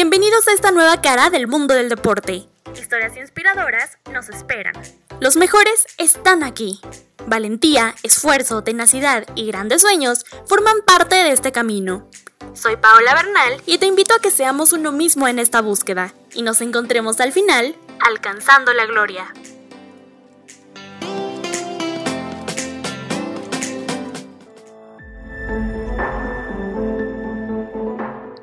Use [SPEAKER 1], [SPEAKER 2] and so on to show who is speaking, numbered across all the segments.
[SPEAKER 1] Bienvenidos a esta nueva cara del mundo del deporte. Historias inspiradoras nos esperan. Los mejores están aquí. Valentía, esfuerzo, tenacidad y grandes sueños forman parte de este camino. Soy Paola Bernal y te invito a que seamos uno mismo en esta búsqueda y nos encontremos al final alcanzando la gloria.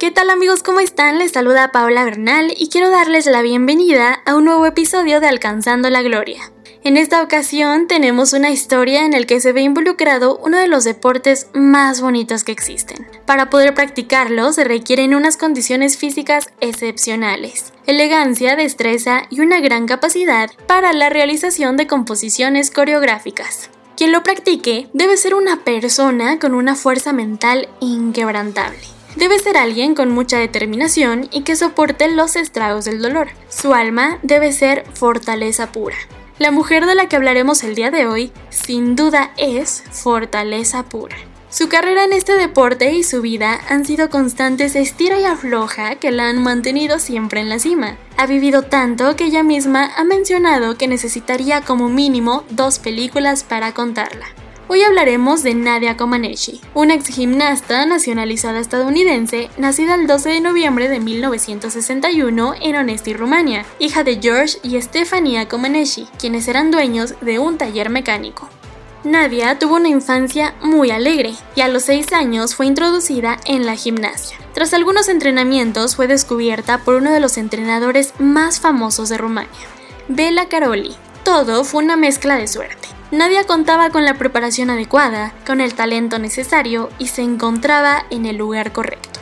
[SPEAKER 1] ¿Qué tal amigos? ¿Cómo están? Les saluda Paola Bernal y quiero darles la bienvenida a un nuevo episodio de Alcanzando la Gloria. En esta ocasión tenemos una historia en la que se ve involucrado uno de los deportes más bonitos que existen. Para poder practicarlo se requieren unas condiciones físicas excepcionales, elegancia, destreza y una gran capacidad para la realización de composiciones coreográficas. Quien lo practique debe ser una persona con una fuerza mental inquebrantable. Debe ser alguien con mucha determinación y que soporte los estragos del dolor. Su alma debe ser fortaleza pura. La mujer de la que hablaremos el día de hoy, sin duda es fortaleza pura. Su carrera en este deporte y su vida han sido constantes estira y afloja que la han mantenido siempre en la cima. Ha vivido tanto que ella misma ha mencionado que necesitaría como mínimo dos películas para contarla. Hoy hablaremos de Nadia Comaneci, una ex gimnasta nacionalizada estadounidense nacida el 12 de noviembre de 1961 en Onesti, Rumania, hija de George y Stefania Comaneci, quienes eran dueños de un taller mecánico. Nadia tuvo una infancia muy alegre y a los 6 años fue introducida en la gimnasia. Tras algunos entrenamientos fue descubierta por uno de los entrenadores más famosos de Rumania, Bela Caroli. Todo fue una mezcla de suerte. Nadia contaba con la preparación adecuada, con el talento necesario y se encontraba en el lugar correcto.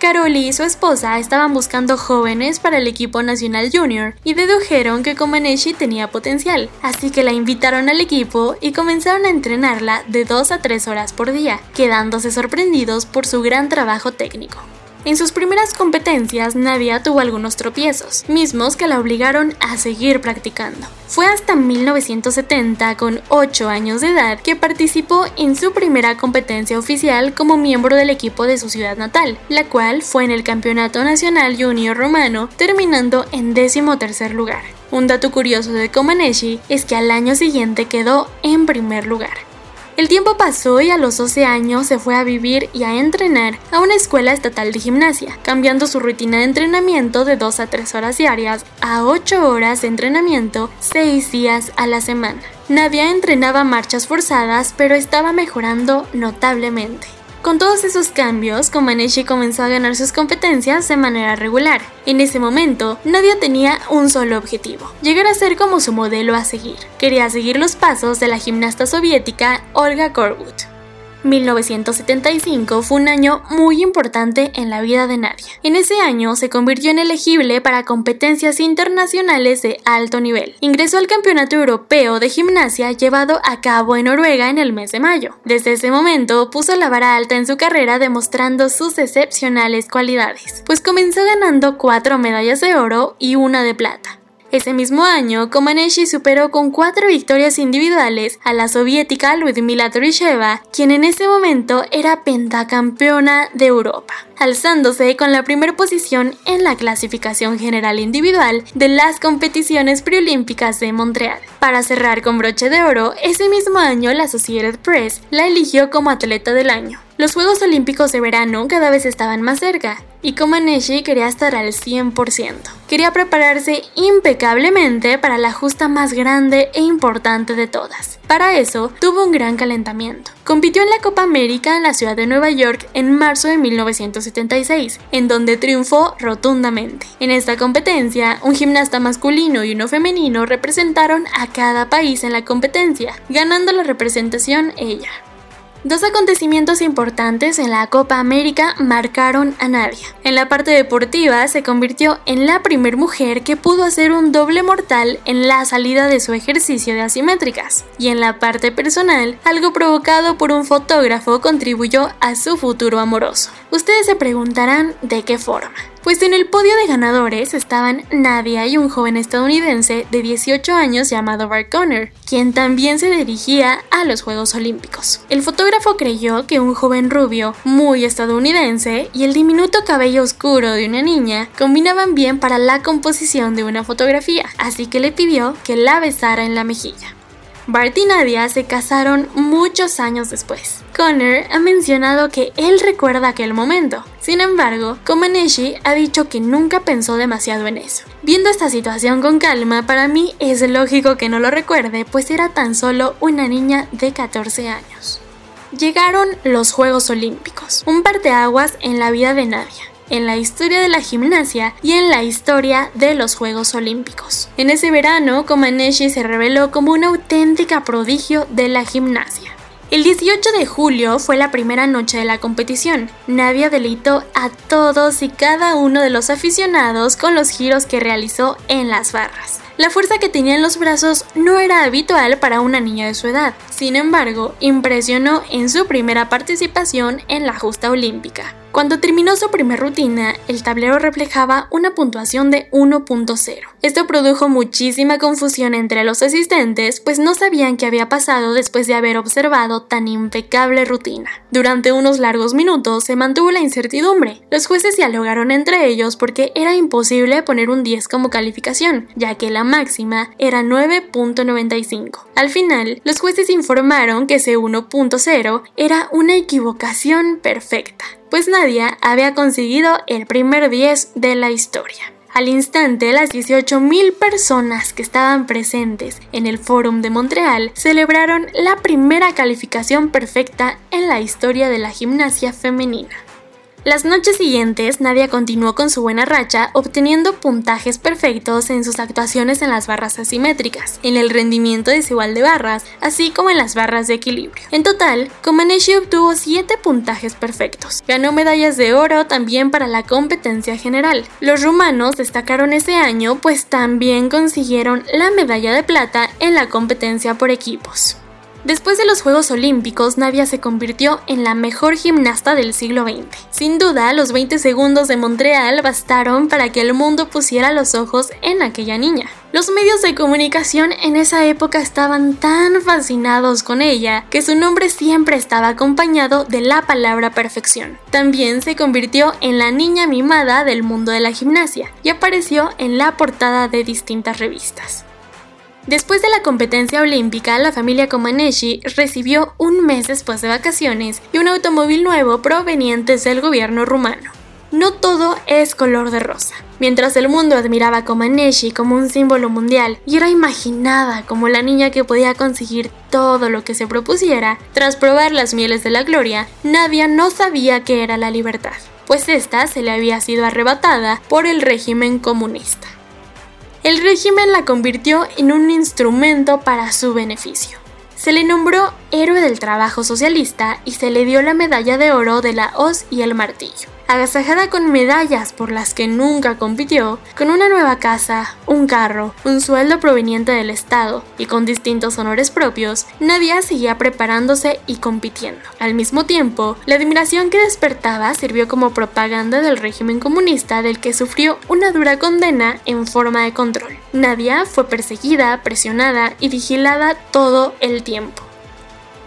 [SPEAKER 1] Caroli y su esposa estaban buscando jóvenes para el equipo nacional junior y dedujeron que Comaneci tenía potencial, así que la invitaron al equipo y comenzaron a entrenarla de 2 a 3 horas por día, quedándose sorprendidos por su gran trabajo técnico. En sus primeras competencias, Nadia tuvo algunos tropiezos, mismos que la obligaron a seguir practicando. Fue hasta 1970, con 8 años de edad, que participó en su primera competencia oficial como miembro del equipo de su ciudad natal, la cual fue en el Campeonato Nacional Junior Romano, terminando en décimo tercer lugar. Un dato curioso de Comaneci es que al año siguiente quedó en primer lugar. El tiempo pasó y a los 12 años se fue a vivir y a entrenar a una escuela estatal de gimnasia, cambiando su rutina de entrenamiento de 2 a 3 horas diarias a 8 horas de entrenamiento 6 días a la semana. Nadia entrenaba marchas forzadas, pero estaba mejorando notablemente. Con todos esos cambios, Comaneci comenzó a ganar sus competencias de manera regular. En ese momento, Nadia tenía un solo objetivo, llegar a ser como su modelo a seguir. Quería seguir los pasos de la gimnasta soviética Olga Korbut. 1975 fue un año muy importante en la vida de Nadia. En ese año se convirtió en elegible para competencias internacionales de alto nivel. Ingresó al Campeonato Europeo de Gimnasia llevado a cabo en Noruega en el mes de mayo. Desde ese momento puso la vara alta en su carrera demostrando sus excepcionales cualidades, pues comenzó ganando cuatro medallas de oro y una de plata. Ese mismo año, Comaneci superó con cuatro victorias individuales a la soviética Ludmila Torisheva, quien en ese momento era pentacampeona de Europa, alzándose con la primera posición en la clasificación general individual de las competiciones preolímpicas de Montreal. Para cerrar con broche de oro, ese mismo año la Associated Press la eligió como atleta del año. Los Juegos Olímpicos de verano cada vez estaban más cerca, y Comaneci quería estar al 100%. Quería prepararse impecablemente para la justa más grande e importante de todas. Para eso, tuvo un gran calentamiento. Compitió en la Copa América en la ciudad de Nueva York en marzo de 1976, en donde triunfó rotundamente. En esta competencia, un gimnasta masculino y uno femenino representaron a cada país en la competencia, ganando la representación ella. Dos acontecimientos importantes en la Copa América marcaron a Nadia. En la parte deportiva se convirtió en la primera mujer que pudo hacer un doble mortal en la salida de su ejercicio de asimétricas. Y en la parte personal, algo provocado por un fotógrafo contribuyó a su futuro amoroso. Ustedes se preguntarán de qué forma. Pues en el podio de ganadores estaban Nadia y un joven estadounidense de 18 años llamado Bart Conner, quien también se dirigía a los Juegos Olímpicos. El fotógrafo creyó que un joven rubio, muy estadounidense, y el diminuto cabello oscuro de una niña combinaban bien para la composición de una fotografía, así que le pidió que la besara en la mejilla. Bart y Nadia se casaron muchos años después. Connor ha mencionado que él recuerda aquel momento. Sin embargo, Komaneshi ha dicho que nunca pensó demasiado en eso. Viendo esta situación con calma, para mí es lógico que no lo recuerde, pues era tan solo una niña de 14 años. Llegaron los Juegos Olímpicos, un parteaguas en la vida de Nadia en la historia de la gimnasia y en la historia de los Juegos Olímpicos. En ese verano, Komaneshi se reveló como una auténtica prodigio de la gimnasia. El 18 de julio fue la primera noche de la competición. Nadia deleitó a todos y cada uno de los aficionados con los giros que realizó en las barras. La fuerza que tenía en los brazos no era habitual para una niña de su edad. Sin embargo, impresionó en su primera participación en la justa olímpica. Cuando terminó su primer rutina, el tablero reflejaba una puntuación de 1.0. Esto produjo muchísima confusión entre los asistentes, pues no sabían qué había pasado después de haber observado tan impecable rutina. Durante unos largos minutos se mantuvo la incertidumbre. Los jueces dialogaron entre ellos porque era imposible poner un 10 como calificación, ya que la máxima era 9.95. Al final, los jueces informaron que ese 1.0 era una equivocación perfecta pues Nadia había conseguido el primer 10 de la historia. Al instante, las 18.000 personas que estaban presentes en el Fórum de Montreal celebraron la primera calificación perfecta en la historia de la gimnasia femenina. Las noches siguientes, Nadia continuó con su buena racha, obteniendo puntajes perfectos en sus actuaciones en las barras asimétricas, en el rendimiento desigual de barras, así como en las barras de equilibrio. En total, Komaneshi obtuvo 7 puntajes perfectos. Ganó medallas de oro también para la competencia general. Los rumanos destacaron ese año, pues también consiguieron la medalla de plata en la competencia por equipos. Después de los Juegos Olímpicos, Nadia se convirtió en la mejor gimnasta del siglo XX. Sin duda, los 20 segundos de Montreal bastaron para que el mundo pusiera los ojos en aquella niña. Los medios de comunicación en esa época estaban tan fascinados con ella que su nombre siempre estaba acompañado de la palabra perfección. También se convirtió en la niña mimada del mundo de la gimnasia y apareció en la portada de distintas revistas. Después de la competencia olímpica, la familia Komaneshi recibió un mes después de vacaciones y un automóvil nuevo proveniente del gobierno rumano. No todo es color de rosa. Mientras el mundo admiraba a Komaneshi como un símbolo mundial y era imaginada como la niña que podía conseguir todo lo que se propusiera, tras probar las mieles de la gloria, Nadia no sabía qué era la libertad, pues esta se le había sido arrebatada por el régimen comunista el régimen la convirtió en un instrumento para su beneficio. Se le nombró héroe del trabajo socialista y se le dio la medalla de oro de la hoz y el martillo agasajada con medallas por las que nunca compitió, con una nueva casa, un carro, un sueldo proveniente del Estado y con distintos honores propios, Nadia seguía preparándose y compitiendo. Al mismo tiempo, la admiración que despertaba sirvió como propaganda del régimen comunista del que sufrió una dura condena en forma de control. Nadia fue perseguida, presionada y vigilada todo el tiempo.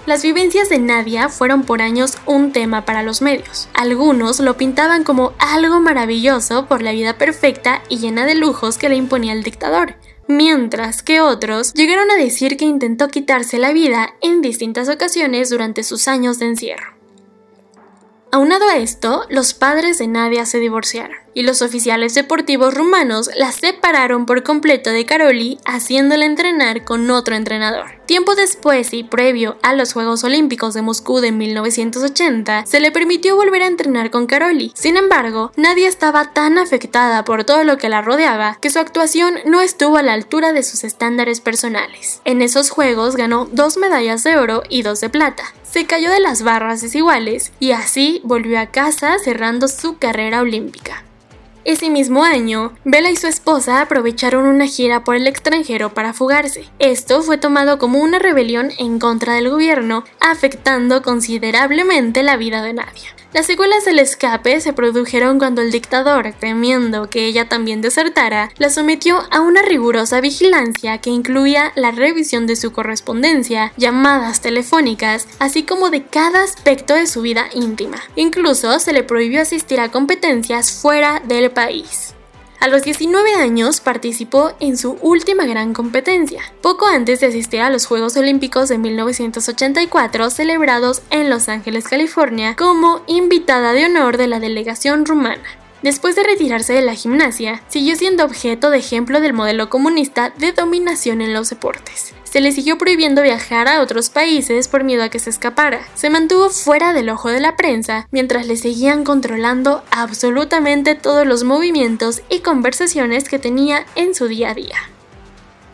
[SPEAKER 1] Las vivencias de Nadia fueron por años un tema para los medios. Algunos lo pintaban como algo maravilloso por la vida perfecta y llena de lujos que le imponía el dictador, mientras que otros llegaron a decir que intentó quitarse la vida en distintas ocasiones durante sus años de encierro. Aunado a esto, los padres de Nadia se divorciaron y los oficiales deportivos rumanos la separaron por completo de Caroli, haciéndola entrenar con otro entrenador. Tiempo después y previo a los Juegos Olímpicos de Moscú de 1980, se le permitió volver a entrenar con Caroli. Sin embargo, Nadia estaba tan afectada por todo lo que la rodeaba que su actuación no estuvo a la altura de sus estándares personales. En esos Juegos ganó dos medallas de oro y dos de plata se cayó de las barras desiguales y así volvió a casa cerrando su carrera olímpica. Ese mismo año, Bella y su esposa aprovecharon una gira por el extranjero para fugarse. Esto fue tomado como una rebelión en contra del gobierno, afectando considerablemente la vida de Nadia. Las secuelas del escape se produjeron cuando el dictador, temiendo que ella también desertara, la sometió a una rigurosa vigilancia que incluía la revisión de su correspondencia, llamadas telefónicas, así como de cada aspecto de su vida íntima. Incluso se le prohibió asistir a competencias fuera del país. A los 19 años participó en su última gran competencia, poco antes de asistir a los Juegos Olímpicos de 1984 celebrados en Los Ángeles, California, como invitada de honor de la delegación rumana. Después de retirarse de la gimnasia, siguió siendo objeto de ejemplo del modelo comunista de dominación en los deportes. Se le siguió prohibiendo viajar a otros países por miedo a que se escapara. Se mantuvo fuera del ojo de la prensa mientras le seguían controlando absolutamente todos los movimientos y conversaciones que tenía en su día a día.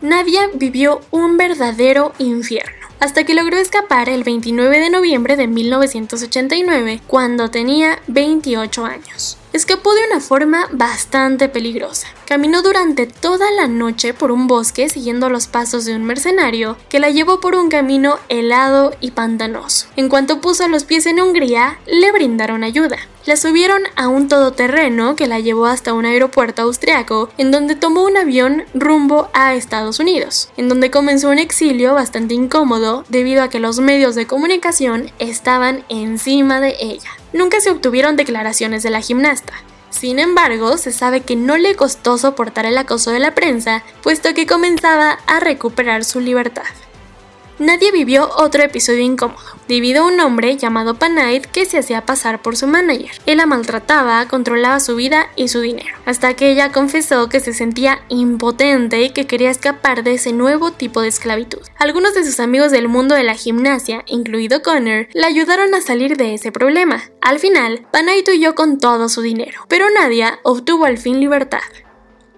[SPEAKER 1] Nadia vivió un verdadero infierno hasta que logró escapar el 29 de noviembre de 1989 cuando tenía 28 años. Escapó de una forma bastante peligrosa. Caminó durante toda la noche por un bosque siguiendo los pasos de un mercenario que la llevó por un camino helado y pantanoso. En cuanto puso los pies en Hungría, le brindaron ayuda. La subieron a un todoterreno que la llevó hasta un aeropuerto austriaco, en donde tomó un avión rumbo a Estados Unidos, en donde comenzó un exilio bastante incómodo debido a que los medios de comunicación estaban encima de ella. Nunca se obtuvieron declaraciones de la gimnasta. Sin embargo, se sabe que no le costó soportar el acoso de la prensa, puesto que comenzaba a recuperar su libertad. Nadie vivió otro episodio incómodo, debido a un hombre llamado Panait que se hacía pasar por su manager. Él la maltrataba, controlaba su vida y su dinero, hasta que ella confesó que se sentía impotente y que quería escapar de ese nuevo tipo de esclavitud. Algunos de sus amigos del mundo de la gimnasia, incluido Connor, le ayudaron a salir de ese problema. Al final, Panait huyó con todo su dinero, pero Nadia obtuvo al fin libertad.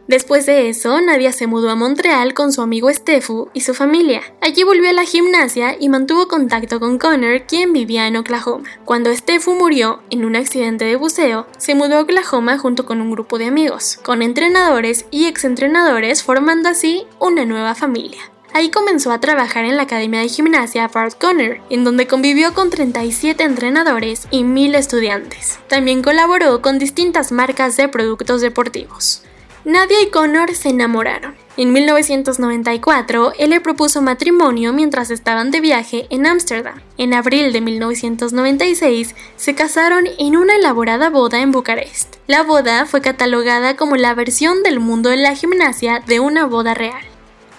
[SPEAKER 1] Después de eso, Nadia se mudó a Montreal con su amigo Stefu y su familia. Allí volvió a la gimnasia y mantuvo contacto con Connor, quien vivía en Oklahoma. Cuando Stefu murió en un accidente de buceo, se mudó a Oklahoma junto con un grupo de amigos, con entrenadores y exentrenadores, formando así una nueva familia. Ahí comenzó a trabajar en la Academia de Gimnasia Bart Connor, en donde convivió con 37 entrenadores y 1000 estudiantes. También colaboró con distintas marcas de productos deportivos. Nadia y Connor se enamoraron. En 1994, él le propuso matrimonio mientras estaban de viaje en Ámsterdam. En abril de 1996, se casaron en una elaborada boda en Bucarest. La boda fue catalogada como la versión del mundo de la gimnasia de una boda real.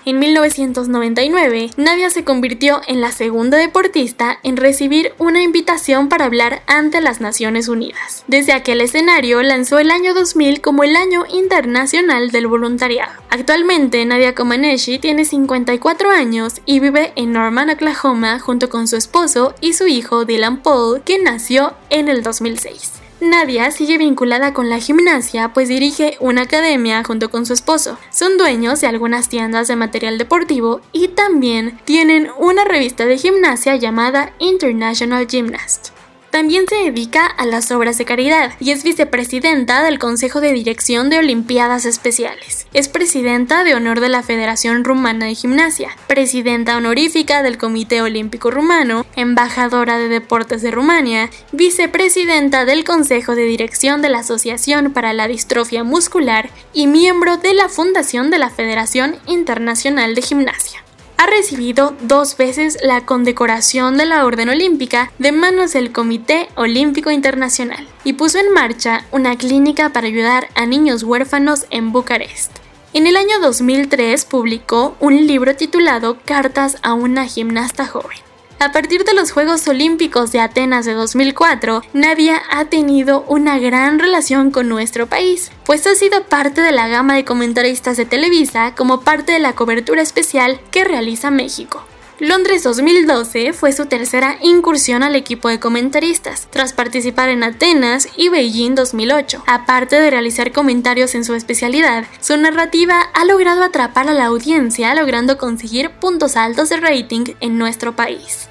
[SPEAKER 1] En 1999, Nadia se convirtió en la segunda deportista en recibir una invitación para hablar ante las Naciones Unidas. Desde aquel escenario lanzó el año 2000 como el Año Internacional del Voluntariado. Actualmente, Nadia Comaneci tiene 54 años y vive en Norman, Oklahoma, junto con su esposo y su hijo Dylan Paul, que nació en el 2006. Nadia sigue vinculada con la gimnasia pues dirige una academia junto con su esposo. Son dueños de algunas tiendas de material deportivo y también tienen una revista de gimnasia llamada International Gymnast. También se dedica a las obras de caridad y es vicepresidenta del Consejo de Dirección de Olimpiadas Especiales. Es presidenta de honor de la Federación Rumana de Gimnasia, presidenta honorífica del Comité Olímpico Rumano, embajadora de Deportes de Rumania, vicepresidenta del Consejo de Dirección de la Asociación para la Distrofia Muscular y miembro de la Fundación de la Federación Internacional de Gimnasia ha recibido dos veces la condecoración de la Orden Olímpica de manos del Comité Olímpico Internacional y puso en marcha una clínica para ayudar a niños huérfanos en Bucarest. En el año 2003 publicó un libro titulado Cartas a una gimnasta joven. A partir de los Juegos Olímpicos de Atenas de 2004, Nadia ha tenido una gran relación con nuestro país, pues ha sido parte de la gama de comentaristas de Televisa como parte de la cobertura especial que realiza México. Londres 2012 fue su tercera incursión al equipo de comentaristas, tras participar en Atenas y Beijing 2008. Aparte de realizar comentarios en su especialidad, su narrativa ha logrado atrapar a la audiencia, logrando conseguir puntos altos de rating en nuestro país.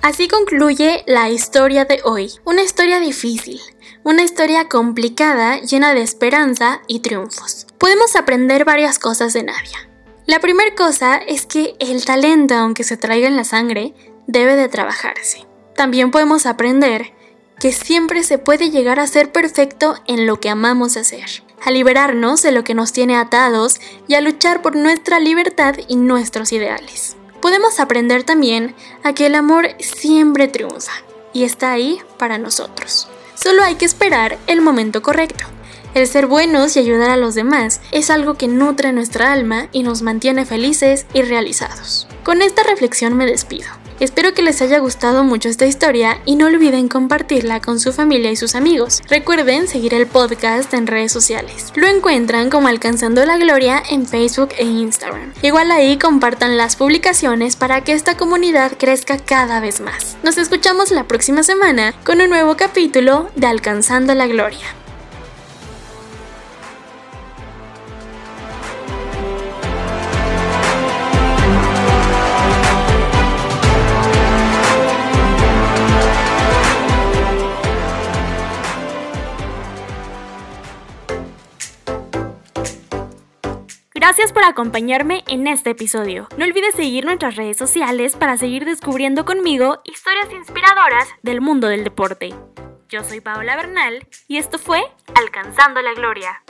[SPEAKER 1] Así concluye la historia de hoy, una historia difícil, una historia complicada llena de esperanza y triunfos. Podemos aprender varias cosas de Nadia. La primera cosa es que el talento, aunque se traiga en la sangre, debe de trabajarse. También podemos aprender que siempre se puede llegar a ser perfecto en lo que amamos hacer, a liberarnos de lo que nos tiene atados y a luchar por nuestra libertad y nuestros ideales. Podemos aprender también a que el amor siempre triunfa y está ahí para nosotros. Solo hay que esperar el momento correcto. El ser buenos y ayudar a los demás es algo que nutre nuestra alma y nos mantiene felices y realizados. Con esta reflexión me despido. Espero que les haya gustado mucho esta historia y no olviden compartirla con su familia y sus amigos. Recuerden seguir el podcast en redes sociales. Lo encuentran como Alcanzando la Gloria en Facebook e Instagram. Igual ahí compartan las publicaciones para que esta comunidad crezca cada vez más. Nos escuchamos la próxima semana con un nuevo capítulo de Alcanzando la Gloria. Acompañarme en este episodio. No olvides seguir nuestras redes sociales para seguir descubriendo conmigo historias inspiradoras del mundo del deporte. Yo soy Paola Bernal y esto fue Alcanzando la Gloria.